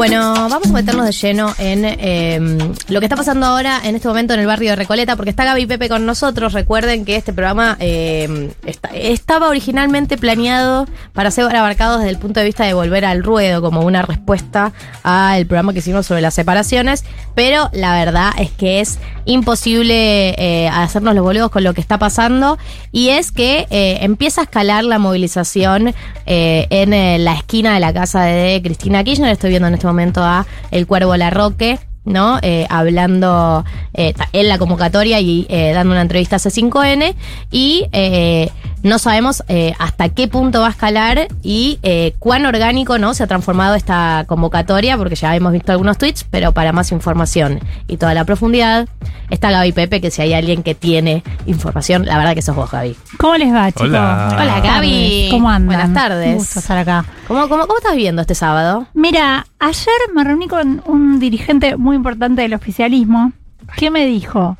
Bueno, vamos a meternos de lleno en eh, lo que está pasando ahora en este momento en el barrio de Recoleta, porque está Gaby Pepe con nosotros. Recuerden que este programa eh, estaba originalmente planeado para ser abarcado desde el punto de vista de volver al ruedo, como una respuesta al programa que hicimos sobre las separaciones, pero la verdad es que es imposible eh, hacernos los boludos con lo que está pasando y es que eh, empieza a escalar la movilización eh, en la esquina de la casa de Cristina Kirchner. Estoy viendo en este momento a El Cuervo Larroque. ¿no? Eh, hablando eh, en la convocatoria y eh, dando una entrevista a C5N y eh, no sabemos eh, hasta qué punto va a escalar y eh, cuán orgánico no se ha transformado esta convocatoria porque ya hemos visto algunos tweets pero para más información y toda la profundidad está Gaby Pepe que si hay alguien que tiene información la verdad que sos vos Gaby ¿Cómo les va, chicos? Hola. Hola, Gaby. ¿Cómo andan? Buenas tardes. Un gusto estar acá. ¿Cómo, cómo, cómo estás viviendo este sábado? Mira, ayer me reuní con un dirigente muy importante del oficialismo que me dijo,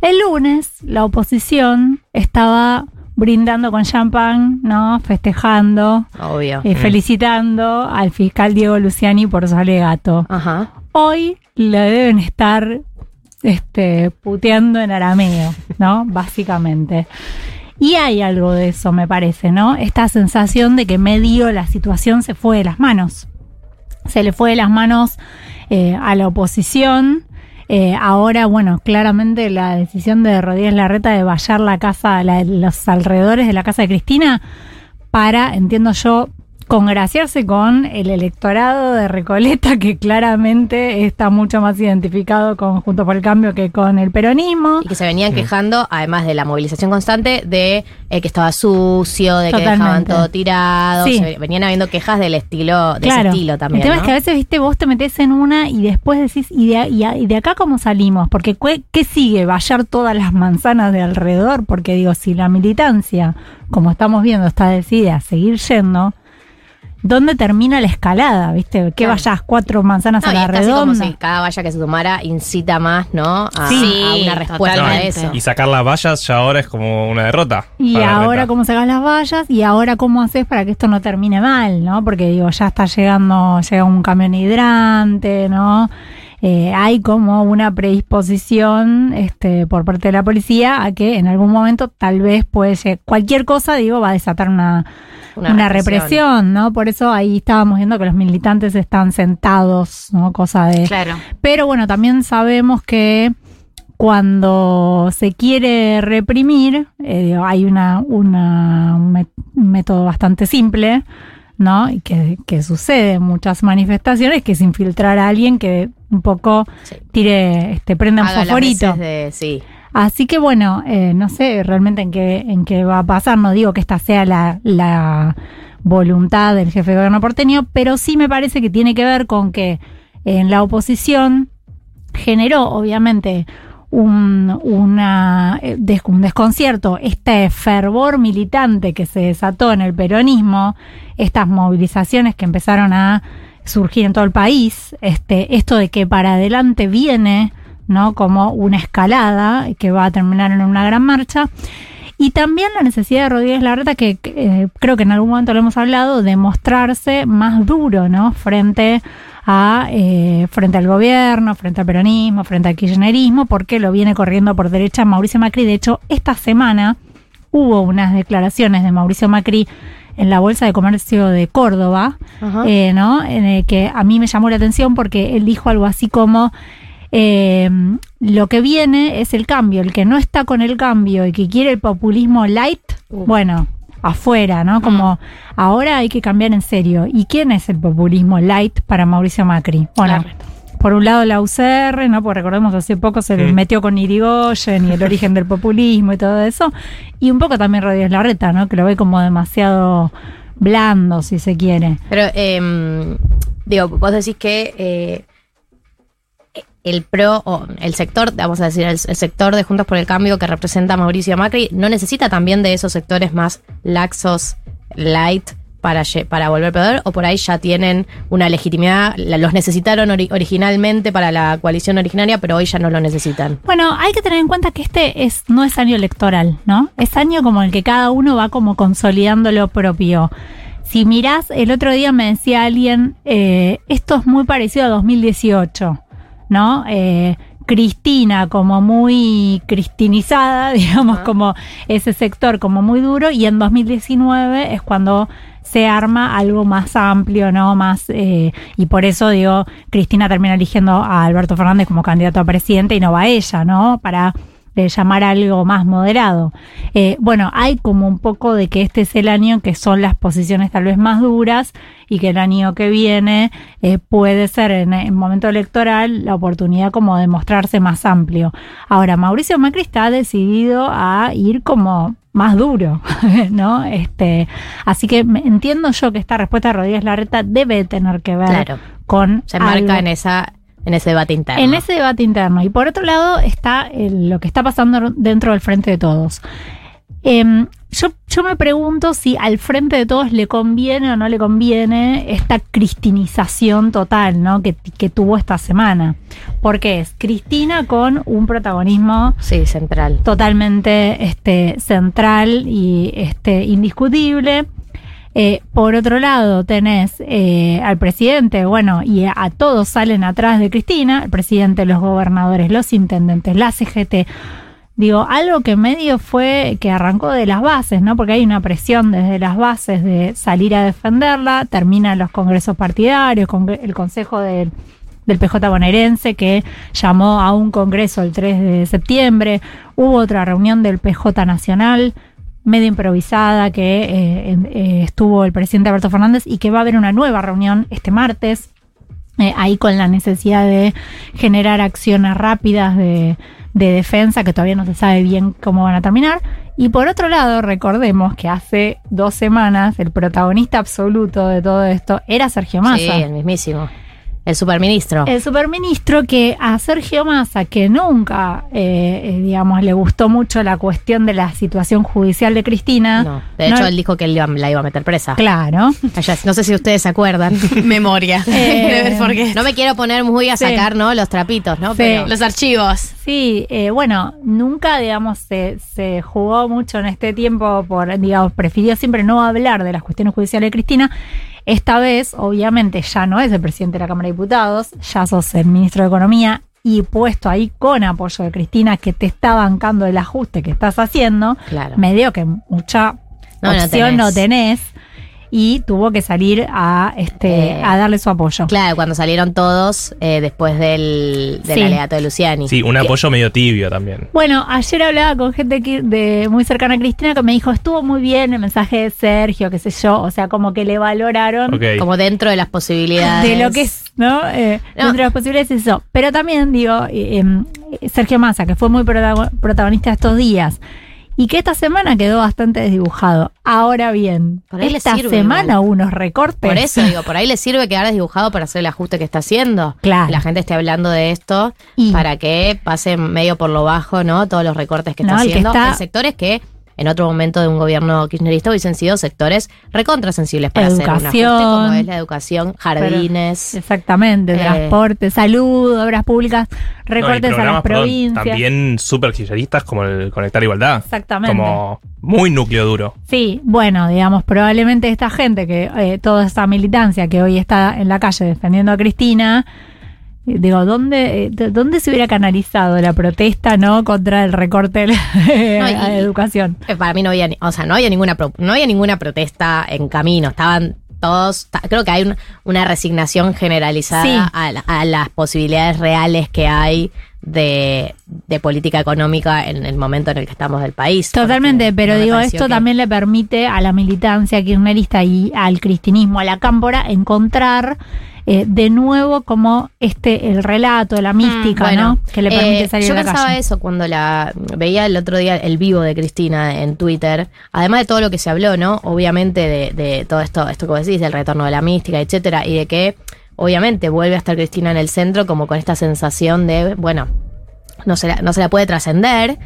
el lunes la oposición estaba brindando con champán, ¿no? Festejando, Obvio eh, felicitando al fiscal Diego Luciani por su alegato. Ajá Hoy le deben estar este, puteando en arameo, ¿no? Básicamente. Y hay algo de eso, me parece, ¿no? Esta sensación de que medio la situación se fue de las manos. Se le fue de las manos eh, a la oposición. Eh, ahora, bueno, claramente la decisión de Rodríguez Larreta de vallar la casa, la- los alrededores de la casa de Cristina, para, entiendo yo, congraciarse con el electorado de Recoleta, que claramente está mucho más identificado con Junto por el Cambio que con el peronismo. y que se venían quejando, además de la movilización constante, de eh, que estaba sucio, de que dejaban todo tirado. Sí. Se venían habiendo quejas del estilo, de Claro. ese estilo también. El tema ¿no? es que a veces, viste, vos te metes en una y después decís, ¿y de, y a- y de acá cómo salimos? Porque ¿qué, qué sigue? ¿Vallar todas las manzanas de alrededor? Porque digo, si la militancia, como estamos viendo, está decidida a seguir yendo, ¿dónde termina la escalada? ¿Viste? ¿Qué Claro. vayas cuatro manzanas No, a y la es casi como redonda? si cada valla que se tomara incita más, ¿no? A, Sí, a una respuesta a eso. Y sacar las vallas ya ahora es como una derrota. Y ahora cómo sacas las vallas y ahora cómo haces para que esto no termine mal, ¿no? Porque digo, ya está llegando, llega un camión hidrante, ¿no? Eh, hay como una predisposición este, por parte de la policía a que en algún momento tal vez puede llegar, cualquier cosa, digo, va a desatar una, Una una, represión. ¿no? Por eso ahí estábamos viendo que los militantes están sentados, ¿no? Cosa de... Claro. Pero bueno, también sabemos que cuando se quiere reprimir, eh, hay una, una- un método bastante simple, ¿no? Y que, que sucede en muchas manifestaciones, que es infiltrar a alguien que un poco Sí. tire, este, prenda un Haga de- sí. Así que bueno, eh, no sé realmente en qué, en qué va a pasar, no digo que esta sea la, voluntad del jefe de gobierno porteño, pero sí me parece que tiene que ver con que en la oposición generó obviamente un, una, eh, un desconcierto, este fervor militante que se desató en el peronismo, estas movilizaciones que empezaron a surgir en todo el país, este, esto de que para adelante viene, ¿no? Como una escalada que va a terminar en una gran marcha. Y también la necesidad de Rodríguez Larreta, que eh, creo que en algún momento lo hemos hablado, de mostrarse más duro, ¿no? Frente a eh, frente al gobierno, frente al peronismo, frente al kirchnerismo, porque lo viene corriendo por derecha Mauricio Macri. De hecho, esta semana hubo unas declaraciones de Mauricio Macri en la Bolsa de Comercio de Córdoba, eh, ¿no? En el que a mí me llamó la atención porque él dijo algo así como eh, lo que viene es el cambio, el que no está con el cambio y que quiere el populismo light, Uh. bueno, afuera, ¿no? Como ahora hay que cambiar en serio. ¿Y quién es el populismo light para Mauricio Macri? Bueno, Claro. por un lado la UCR, ¿no? Porque recordemos hace poco se Sí. metió con Irigoyen y el origen del populismo y todo eso. Y un poco también Rodríguez Larreta, ¿no? Que lo ve como demasiado blando, si se quiere. Pero, eh, digo, vos decís que eh, el PRO, o el sector, vamos a decir, el, sector de Juntos por el Cambio que representa Mauricio Macri, no necesita también de esos sectores más laxos, light, para, para volver poder, o por ahí ya tienen una legitimidad, los necesitaron ori- originalmente para la coalición originaria, pero hoy ya no lo necesitan. Bueno, hay que tener en cuenta que este es no es año electoral, ¿no? Es año como el que cada uno va como consolidando lo propio. si mirás, el otro día me decía alguien, eh, esto es muy parecido a 2018, ¿no? Eh, Cristina como muy cristinizada, digamos, como ese sector como muy duro, y en 2019 es cuando se arma algo más amplio, ¿no? Más, eh, y por eso digo, Cristina termina eligiendo a Alberto Fernández como candidato a presidente y no va ella, ¿no? Para de llamar algo más moderado. Eh, bueno, hay como un poco de que este es el año en que son las posiciones tal vez más duras y que el año que viene eh, puede ser en el momento electoral la oportunidad como de mostrarse más amplio. Ahora, Mauricio Macri está decidido a ir como más duro, ¿no? Este, así que entiendo yo que esta respuesta de Rodríguez Larreta debe tener que ver Claro. con Se marca en esa en ese debate interno. en ese debate interno. Y por otro lado está el- lo que está pasando dentro del Frente de Todos. Em, yo, yo me pregunto si al Frente de Todos le conviene o no le conviene esta cristinización total ¿no? que, que tuvo esta semana. Porque es Cristina con un protagonismo Sí, central. totalmente este, central y este, indiscutible. Eh, por otro lado, tenés eh, al presidente, bueno, y a, todos salen atrás de Cristina, el presidente, los gobernadores, los intendentes, la CGT. Digo, algo que medio fue que arrancó de las bases, ¿no? Porque hay una presión desde las bases de salir a defenderla, terminan los congresos partidarios, el consejo del del PJ bonaerense que llamó a un congreso el 3 de septiembre. Hubo otra reunión del PJ nacional, medio improvisada, que eh, eh, estuvo el presidente Alberto Fernández y que va a haber una nueva reunión este martes. eh, ahí con la necesidad de generar acciones rápidas de, de defensa que todavía no se sabe bien cómo van a terminar. Y por otro lado, recordemos que hace dos semanas el protagonista absoluto de todo esto era Sergio Massa. Sí, el mismísimo. El superministro. El superministro que a Sergio Massa, que nunca, eh, eh, digamos, le gustó mucho la cuestión de la situación judicial de Cristina. no, de hecho, no- él dijo que él iba- la iba a meter presa. Claro. Allá, no sé si ustedes se acuerdan. Memoria. Eh, Porque No me quiero poner muy a Sí. sacar, ¿no? Los trapitos, ¿no? Sí. Pero los archivos. Sí, eh, bueno, nunca, digamos, se, se jugó mucho en este tiempo por, digamos, prefirió siempre no hablar de las cuestiones judiciales de Cristina. Esta vez, obviamente, ya no es el presidente de la Cámara de Diputados, ya sos el ministro de Economía y puesto ahí con apoyo de Cristina que te está bancando el ajuste que estás haciendo. Claro. Me dio que mucha No, opción no tenés. tenés. Y tuvo que salir a este Eh, a darle su apoyo. Claro, cuando salieron todos eh, después del, del Sí. alegato de Luciani. Sí, un apoyo medio tibio también. Bueno, ayer hablaba con gente que- de muy cercana a Cristina que me dijo, estuvo muy bien el mensaje de Sergio, qué sé yo, o sea, como que le valoraron. Como dentro de las posibilidades. de lo que es, ¿no? Eh, No. Dentro de las posibilidades es eso. Pero también, digo, eh, em, Sergio Massa, que fue muy protago- protagonista estos días, y que esta semana quedó bastante desdibujado. Ahora bien, Por ahí le esta sirve semana igual. hubo unos recortes. Por eso digo, por ahí le sirve quedar desdibujado para hacer el ajuste que está haciendo. Claro. Que la gente esté hablando de esto Y- para que pase medio por lo bajo, ¿no? Todos los recortes que No, está haciendo está- en sectores que en otro momento de un gobierno kirchnerista hubiesen sido sectores recontrasensibles para hacer un ajuste, Educación. como es la educación, jardines. Exactamente, Eh. transporte, salud, obras públicas, No, recortes a las perdón, provincias. también súper kirchneristas como el Conectar Igualdad. Exactamente. Como muy núcleo duro. Sí, bueno, digamos, probablemente esta gente que, eh, toda esta militancia que hoy está en la calle defendiendo a Cristina, digo, ¿dónde, eh, de- ¿dónde se hubiera canalizado la protesta, no? Contra el recorte No, y- la educación. Eh, Para mí no había, o sea, no había ninguna, no había ninguna protesta en camino. Estaban todos, creo que hay un- una resignación generalizada Sí. a, la- a las posibilidades reales que hay de, de política económica en el momento en el que estamos del país. Totalmente, pero no digo, esto que- también le permite a la militancia kirchnerista y al cristinismo, a la cámpora, encontrar eh, de nuevo como este, el relato, la mística, Mm, Bueno, ¿no? Que le permite eh, salir Yo a la pensaba calle. eso cuando la veía el otro día el vivo de Cristina en Twitter. Además de todo lo que se habló, ¿no? Obviamente de, de todo esto, esto que vos decís, del retorno de la mística, etcétera, y de que obviamente vuelve a estar Cristina en el centro como con esta sensación de, bueno, no se la, no se la puede trascender.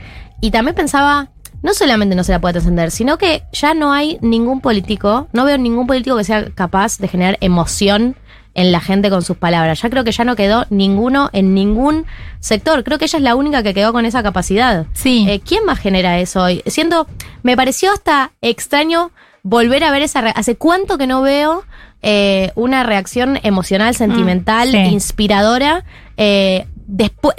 Y también pensaba, no solamente no se la puede trascender, sino que ya no hay ningún político, no veo ningún político que sea capaz de generar emoción en la gente con sus palabras. Ya creo que ya no quedó ninguno en ningún sector. Creo que ella es la única que quedó con esa capacidad. Sí. Eh, ¿Quién más genera eso hoy? Siendo, me pareció hasta extraño volver a ver esa... ¿Hace cuánto que no veo eh, una reacción emocional, sentimental, sí. inspiradora? eh,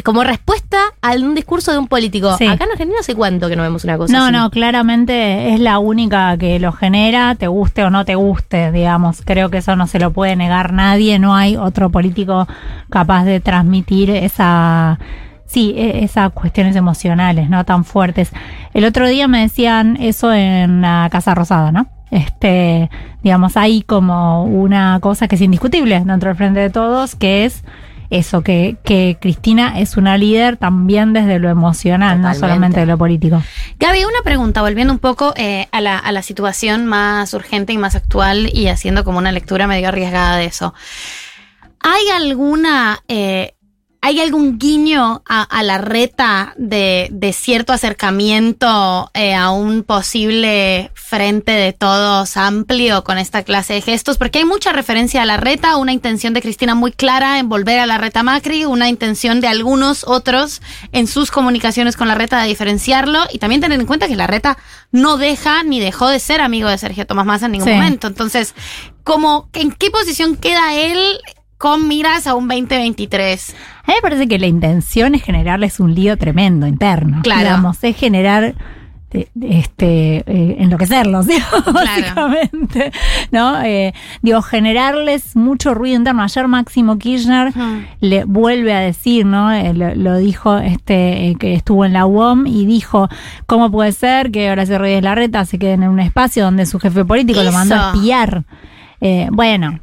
como respuesta a un discurso de un político. Sí. Acá en Argentina hace cuánto que no vemos una cosa No, así. no, claramente es la única que lo genera, te guste o no te guste, digamos. Creo que eso no se lo puede negar nadie, no hay otro político capaz de transmitir esa, sí, e- esas cuestiones emocionales, ¿no? Tan fuertes. El otro día me decían eso en la Casa Rosada, ¿no? Este, digamos, hay como una cosa que es indiscutible dentro del Frente de Todos, que es eso, que, que Cristina es una líder también desde lo emocional, no solamente de lo político. Gaby, una pregunta, volviendo un poco eh, a, la, a la situación más urgente y más actual y haciendo como una lectura medio arriesgada de eso. ¿Hay alguna, eh, hay algún guiño a, a la reta de, de cierto acercamiento eh, a un posible frente de todos amplio con esta clase de gestos? Porque hay mucha referencia a la reta, una intención de Cristina muy clara en volver a la reta Macri, una intención de algunos otros en sus comunicaciones con la reta de diferenciarlo y también tener en cuenta que la reta no deja ni dejó de ser amigo de Sergio Tomás Massa en ningún Sí. momento. Entonces, ¿cómo, ¿en qué posición queda él con miras a un 2023? A mí me parece que la intención es generarles un lío tremendo interno. Claro. Digamos, es generar este eh, enloquecerlos, digamos, básicamente. ¿No? Eh, digo, generarles mucho ruido interno. Ayer Máximo Kirchner le vuelve a decir, ¿no? Eh, lo, lo dijo este eh, que estuvo en la UOM y dijo, ¿cómo puede ser que Horacio Reyes Larreta se queden en un espacio donde su jefe político lo mandó a espiar? Eh, bueno.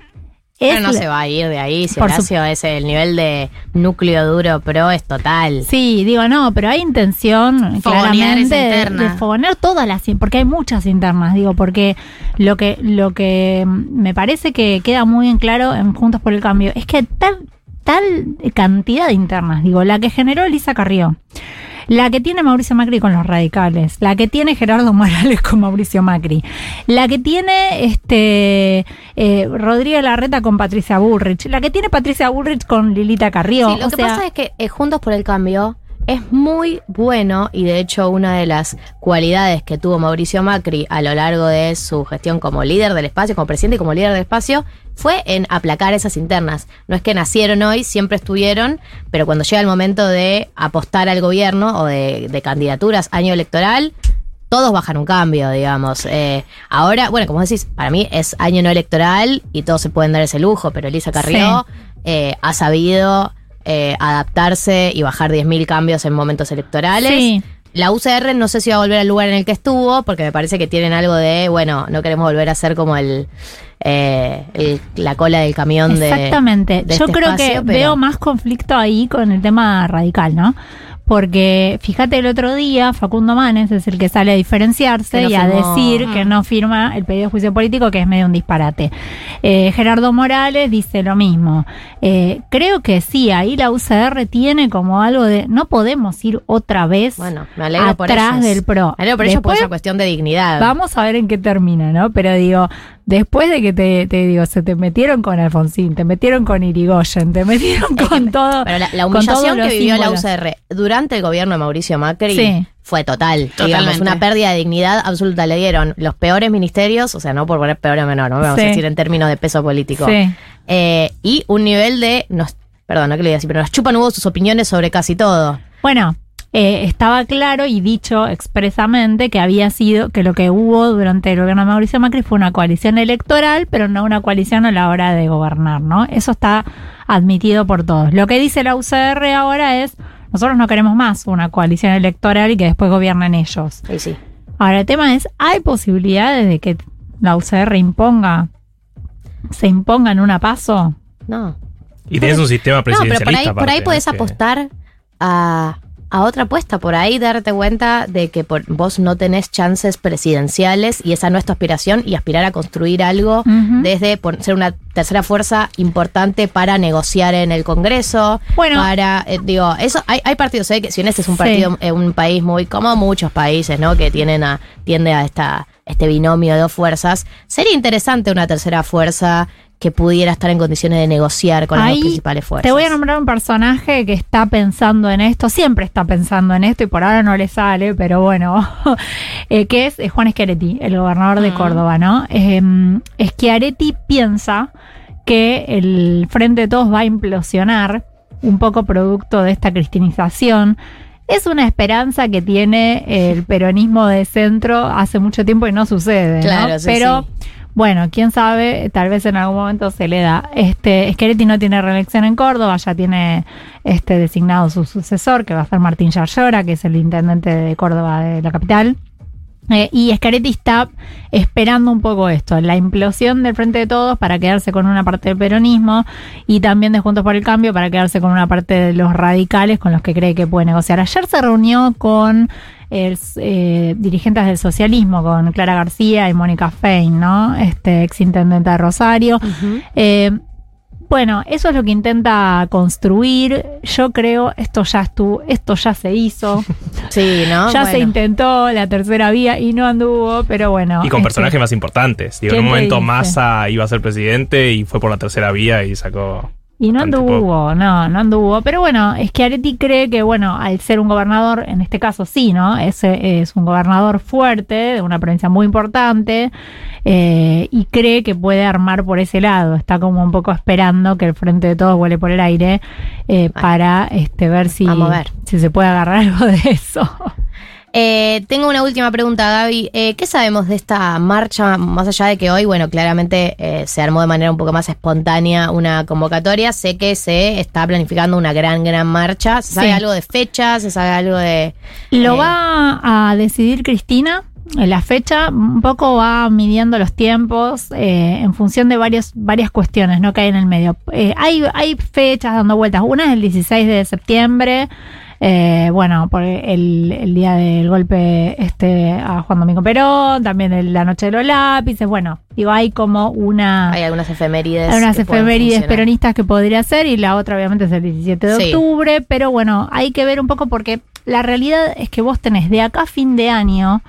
Pero no se va a ir de ahí. Si Por su- Horacio es el nivel de núcleo duro pro es total. Sí, digo, no, pero hay intención Fogonear claramente de, de fogonear todas las, porque hay muchas internas, digo, porque lo que, lo que me parece que queda muy en claro en Juntos por el Cambio es que tal, tal cantidad de internas, digo, la que generó Elisa Carrió, la que tiene Mauricio Macri con los radicales, la que tiene Gerardo Morales con Mauricio Macri, la que tiene este eh, Rodríguez Larreta con Patricia Bullrich, la que tiene Patricia Bullrich con Lilita Carrió. Sí, lo o que sea, pasa es que eh, Juntos por el Cambio es muy bueno y de hecho una de las cualidades que tuvo Mauricio Macri a lo largo de su gestión como líder del espacio, como presidente y como líder del espacio, fue en aplacar esas internas. No es que nacieron hoy, siempre estuvieron, pero cuando llega el momento de apostar al gobierno o de, de candidaturas, año electoral, todos bajan un cambio, digamos. Eh, ahora, bueno, como decís, para mí es año no electoral y todos se pueden dar ese lujo, pero Elisa Carrió eh, ha sabido eh, adaptarse y bajar 10.000 cambios en momentos electorales. Sí. La UCR no sé si va a volver al lugar en el que estuvo, porque me parece que tienen algo de, bueno, no queremos volver a ser como el, eh, el- la cola del camión de. Exactamente. de Yo este creo espacio, que pero- veo más conflicto ahí con el tema radical, ¿no? Porque fíjate el otro día, Facundo Manes es el que sale a diferenciarse y a decir que no firma el pedido de juicio político, que es medio un disparate. Eh, Gerardo Morales dice lo mismo. Eh, creo que sí, ahí la UCR tiene como algo de no podemos ir otra vez Bueno, me alegro por atrás del PRO. Me por ellos por Después- esa cuestión de dignidad. Vamos a ver en qué termina, ¿no? Pero digo, después de que te, te digo, se te metieron con Alfonsín, te metieron con Irigoyen, te metieron con todo. Pero la, humillación que vivió la. UCR durante el gobierno de Mauricio Macri Sí. fue total. Digamos, Totalmente. una pérdida de dignidad absoluta. Le dieron los peores ministerios, o sea, no por poner peor o menor, no vamos Sí. a decir en términos de peso político. Sí. Eh, y un nivel de. Nos, perdón, no que le diga así, pero nos chupan hubo sus opiniones sobre casi todo. Bueno, eh, estaba claro y dicho expresamente que había sido, que lo que hubo durante el gobierno de Mauricio Macri fue una coalición electoral, pero no una coalición a la hora de gobernar, ¿no? Eso está admitido por todos. Lo que dice la UCR ahora es, nosotros no queremos más una coalición electoral y que después gobiernen ellos. Sí, sí. Ahora, el tema es, ¿hay posibilidades de que la UCR imponga, se imponga en una paso? No. Y tenés un sistema No, pero presidencialista. por ahí, por ahí aparte, podés apostar a, a otra apuesta. Por ahí darte cuenta de que por, vos no tenés chances presidenciales y esa no es tu aspiración y aspirar a construir algo desde ser una tercera fuerza importante para negociar en el Congreso. Bueno. para, eh, digo, eso hay, hay partidos, sé que si bien este es un Sí. partido, eh, un país muy, como muchos países, ¿no? Que tienen a, tiende a esta, este binomio de dos fuerzas. Sería interesante una tercera fuerza que pudiera estar en condiciones de negociar con las dos principales fuerzas. Te voy a nombrar un personaje que está pensando en esto, siempre está pensando en esto y por ahora no le sale, pero bueno, eh, que es eh, Juan Schiaretti, el gobernador de Mm. Córdoba, ¿no? Eh, Schiaretti piensa que el Frente de Todos va a implosionar, un poco producto de esta cristinización. Es una esperanza que tiene el peronismo de centro hace mucho tiempo y no sucede, ¿no? Claro, sí, Pero sí. Bueno, quién sabe, tal vez en algún momento se le da. Este, Schiaretti no tiene reelección en Córdoba, ya tiene este designado su sucesor, que va a ser Martín Yarlora, que es el intendente de Córdoba de la capital. Eh, y Schiaretti está esperando un poco esto, la implosión del Frente de Todos para quedarse con una parte del peronismo y también de Juntos por el Cambio para quedarse con una parte de los radicales con los que cree que puede negociar. Ayer se reunió con eh, dirigentes del socialismo, con Clara García y Mónica Fein, ¿no? Este ex intendente de Rosario. Eh, bueno, eso es lo que intenta construir. Yo creo, esto ya estuvo, esto ya se hizo. Sí, ¿no? Ya se intentó la tercera vía y no anduvo, pero bueno. Y con este, personajes más importantes. Digo, en ¿quién un momento? Massa iba a ser presidente y fue por la tercera vía y sacó. Y no anduvo, no, no anduvo. Pero bueno, es que Areti cree que, bueno, al ser un gobernador, en este caso sí, ¿no? Es, eh, es un gobernador fuerte, de una provincia muy importante, eh, y cree que puede armar por ese lado. Está como un poco esperando que el frente de todos vuele por el aire eh, para este, ver si, si se puede agarrar algo de eso. Eh, tengo una última pregunta, Gaby. Eh, ¿Qué sabemos de esta marcha? Más allá de que hoy, bueno, claramente eh, se armó de manera un poco más espontánea una convocatoria. Sé que se está planificando una gran, gran marcha. ¿Se sabe Sí. algo de fecha? ¿Se sabe algo de...? Lo Eh, va a decidir Cristina. En La fecha un poco va midiendo los tiempos eh, en función de varias, varias cuestiones ¿no? que hay en el medio. Eh, hay, hay fechas dando vueltas. Una es el 16 de septiembre, eh, bueno, por el, el día del golpe este a Juan Domingo Perón, también el- la noche de los lápices. Bueno, digo, hay como una... Hay algunas efemérides. Hay unas efemérides peronistas que podría ser y la otra obviamente es el 17 de Sí. octubre, pero bueno, hay que ver un poco porque la realidad es que vos tenés de acá a fin de año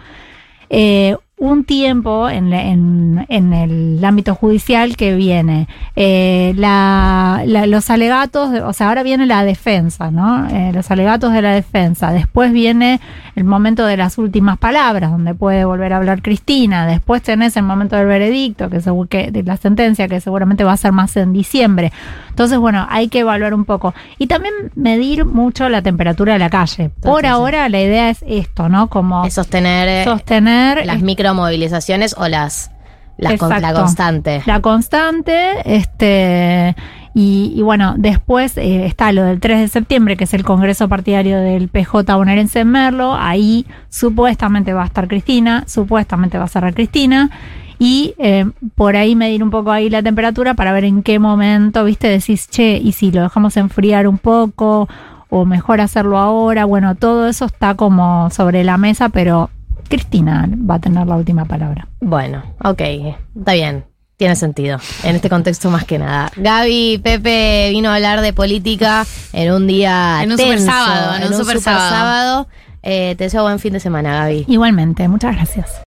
eh, un tiempo en, la- en- en el ámbito judicial que viene. Eh, la- la- los alegatos, de- o sea, ahora viene la defensa, ¿no? Eh, los alegatos de la defensa. Después viene el momento de las últimas palabras, donde puede volver a hablar Cristina. Después tenés el momento del veredicto, que, segu- que de la sentencia, que seguramente va a ser más en diciembre. Entonces, bueno, hay que evaluar un poco. Y también medir mucho la temperatura de la calle. Por Entonces, sí. ahora, la idea es esto, ¿no? Como Es sostener eh, sostener las micromovilizaciones o las, las con- la constante. la constante, este, y, y bueno, después eh, está lo del 3 de septiembre, que es el Congreso Partidario del PJ bonaerense en Merlo, ahí supuestamente va a estar Cristina, supuestamente va a cerrar Cristina, y eh, por ahí medir un poco ahí la temperatura para ver en qué momento, viste, decís, che, y si lo dejamos enfriar un poco, o mejor hacerlo ahora, bueno, todo eso está como sobre la mesa, pero Cristina va a tener la última palabra. Bueno, ok, está bien. Tiene sentido. En este contexto más que nada. Gaby, Pepe vino a hablar de política en un día En un tenso, super sábado, en un super sábado. sábado. Eh, te deseo buen fin de semana, Gaby. Igualmente, muchas gracias.